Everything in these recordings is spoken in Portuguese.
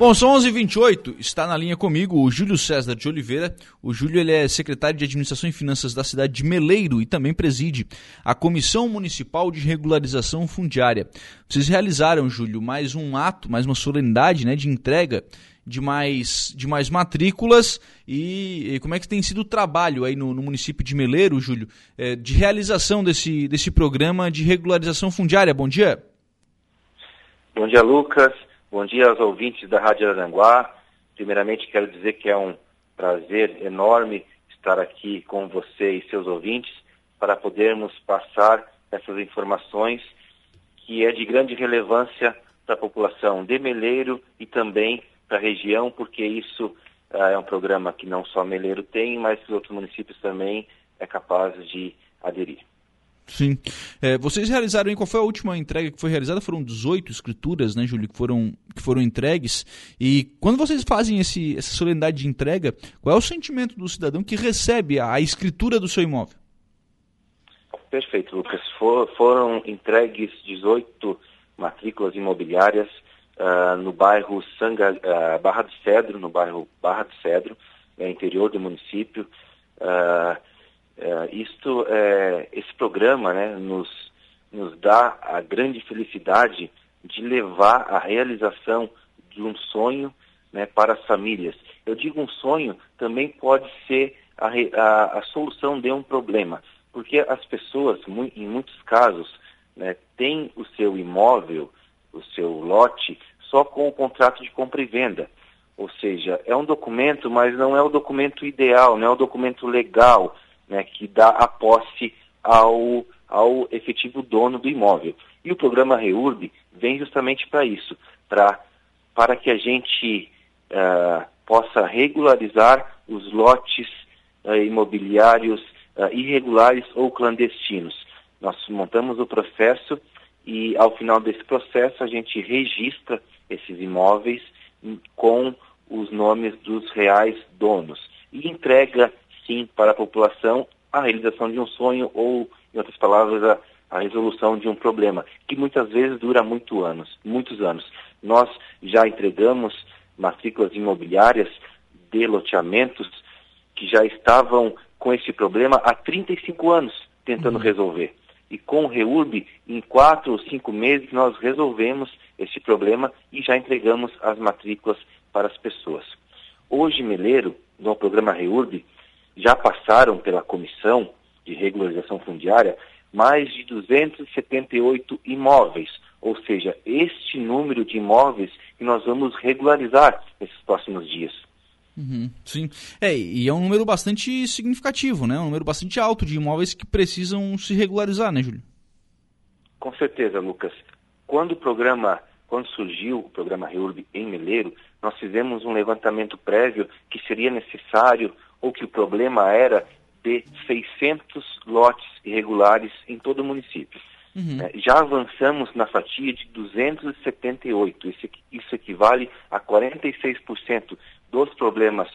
Bom, são 11h28, está na linha comigo o Júlio César de Oliveira. O Júlio ele é secretário de Administração e Finanças da cidade de Meleiro e também preside a Comissão Municipal de Regularização Fundiária. Vocês realizaram, Júlio, mais um ato, mais uma solenidade né, de entrega de mais, de mais matrículas e, e como é que tem sido o trabalho aí no, no município de Meleiro, Júlio, é, de realização desse, desse programa de regularização fundiária. Bom dia. Bom dia, Lucas. Bom dia aos ouvintes da Rádio Aranguá. Primeiramente, quero dizer que é um prazer enorme estar aqui com você e seus ouvintes para podermos passar essas informações que é de grande relevância para a população de Meleiro e também para a região, porque isso ah, é um programa que não só Meleiro tem, mas que outros municípios também é capaz de aderir. Sim. É, vocês realizaram, qual foi a última entrega que foi realizada? Foram 18 escrituras, né, Júlio, que foram, que foram entregues. E quando vocês fazem esse, essa solenidade de entrega, qual é o sentimento do cidadão que recebe a, a escritura do seu imóvel? Perfeito, Lucas. For, foram entregues 18 matrículas imobiliárias uh, no bairro Sanga, uh, Barra do Cedro, no bairro Barra do Cedro, no interior do município. Uh, é, isto, é, esse programa né, nos, nos dá a grande felicidade de levar a realização de um sonho né, para as famílias. Eu digo um sonho, também pode ser a, a, a solução de um problema, porque as pessoas, em muitos casos, né, têm o seu imóvel, o seu lote, só com o contrato de compra e venda. Ou seja, é um documento, mas não é o documento ideal, não é o documento legal, né, que dá a posse ao, ao efetivo dono do imóvel. E o programa REURB vem justamente para isso, para que a gente uh, possa regularizar os lotes uh, imobiliários uh, irregulares ou clandestinos. Nós montamos o processo e, ao final desse processo, a gente registra esses imóveis com os nomes dos reais donos e entrega sim, para a população a realização de um sonho ou, em outras palavras, a, a resolução de um problema, que muitas vezes dura muito anos, muitos anos. Nós já entregamos matrículas imobiliárias de loteamentos que já estavam com esse problema há 35 anos tentando uhum. resolver. E com o REURB, em quatro ou cinco meses, nós resolvemos esse problema e já entregamos as matrículas para as pessoas. Hoje, Meleiro, no programa REURB, já passaram pela Comissão de Regularização Fundiária mais de 278 imóveis, ou seja, este número de imóveis que nós vamos regularizar nesses próximos dias. Uhum, sim, é, e é um número bastante significativo, né? Um número bastante alto de imóveis que precisam se regularizar, né, Júlio? Com certeza, Lucas. Quando o programa, quando surgiu o programa REURB em Meleiro, nós fizemos um levantamento prévio que seria necessário ou que o problema era de 600 lotes irregulares em todo o município. Uhum. É, já avançamos na fatia de 278. Isso, isso equivale a 46% dos problemas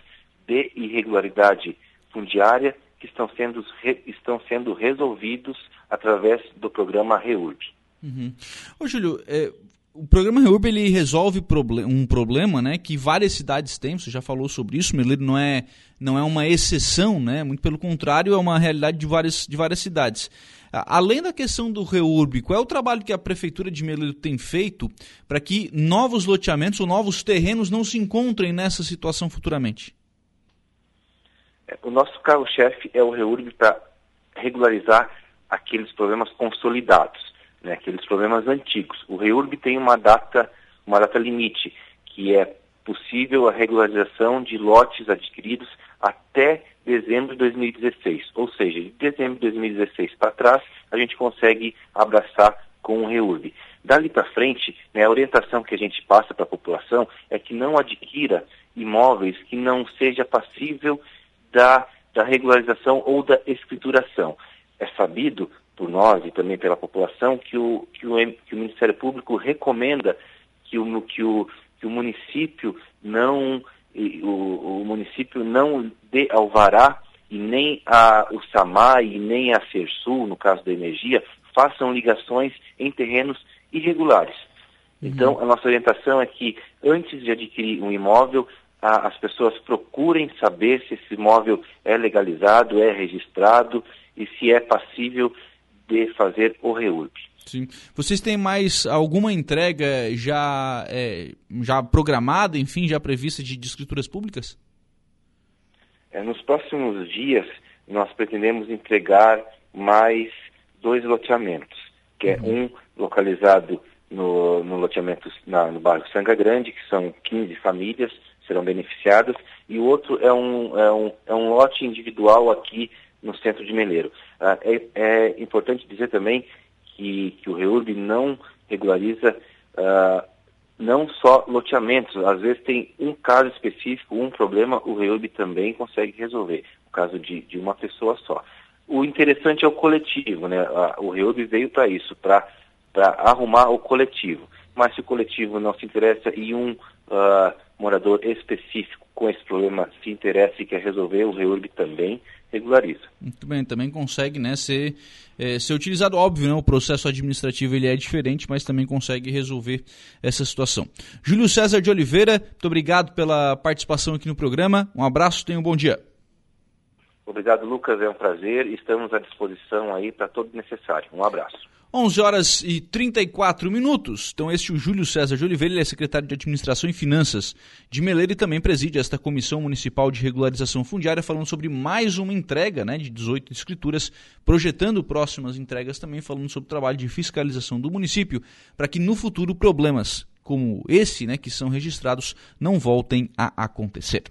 de irregularidade fundiária que estão sendo, estão sendo resolvidos através do programa REURB. Uhum. Ô, Júlio, é, o programa REURB ele resolve um problema né, que várias cidades têm, você já falou sobre isso, Meleiro não é, não é uma exceção, né, muito pelo contrário, é uma realidade de várias, de várias cidades. Além da questão do REURB, qual é o trabalho que a Prefeitura de Meleiro tem feito para que novos loteamentos ou novos terrenos não se encontrem nessa situação futuramente? É, o nosso carro-chefe é o REURB para regularizar aqueles problemas consolidados né, aqueles problemas antigos. O REURB tem uma data, uma data limite, que é possível a regularização de lotes adquiridos até dezembro de 2016. Ou seja, de dezembro de 2016 para trás, a gente consegue abraçar com o REURB. Dali para frente, né, a orientação que a gente passa para a população é que não adquira imóveis que não seja passível da, da regularização ou da escrituração. É sabido por nós e também pela população que o, que o, que o Ministério Público recomenda que o, que o, que o município não o, o município não dê alvará e nem a, o SAMAI e nem a Sersul, no caso da energia, façam ligações em terrenos irregulares. Então, a nossa orientação é que antes de adquirir um imóvel, a, as pessoas procurem saber se esse imóvel é legalizado, é registrado e se é passível de fazer o REURB. Sim. Vocês têm mais alguma entrega já, é, já programada, enfim, já prevista de, de escrituras públicas? É, nos próximos dias, nós pretendemos entregar mais dois loteamentos, que é uhum. um localizado no, no loteamento na, no bairro Sanga Grande, que são 15 famílias serão beneficiadas, e o outro é um, é um, é um lote individual aqui no centro de Meleiro. Ah, é, é, importante dizer também que, que o REURB não regulariza ah, não só loteamentos, às vezes tem um caso específico, um problema, o REURB também consegue resolver, o caso de, de uma pessoa só. O interessante é o coletivo, né? O REURB veio para isso, para arrumar o coletivo. Mas se o coletivo não se interessa e um uh, morador específico com esse problema se interessa e quer resolver, o REURB também regulariza. Muito bem, também consegue né, ser, é, ser utilizado, óbvio, né, o processo administrativo ele é diferente, mas também consegue resolver essa situação. Júlio César de Oliveira, muito obrigado pela participação aqui no programa, um abraço, tenha um bom dia. Obrigado, Lucas, é um prazer, estamos à disposição aí para todo necessário. Um abraço. 11 horas e 34 minutos. Então, este é o Júlio César de Oliveira, ele é secretário de Administração e Finanças de Meleira e também preside esta Comissão Municipal de Regularização Fundiária, falando sobre mais uma entrega né, de 18 escrituras, projetando próximas entregas também, falando sobre o trabalho de fiscalização do município, para que no futuro problemas como esse, né, que são registrados, não voltem a acontecer.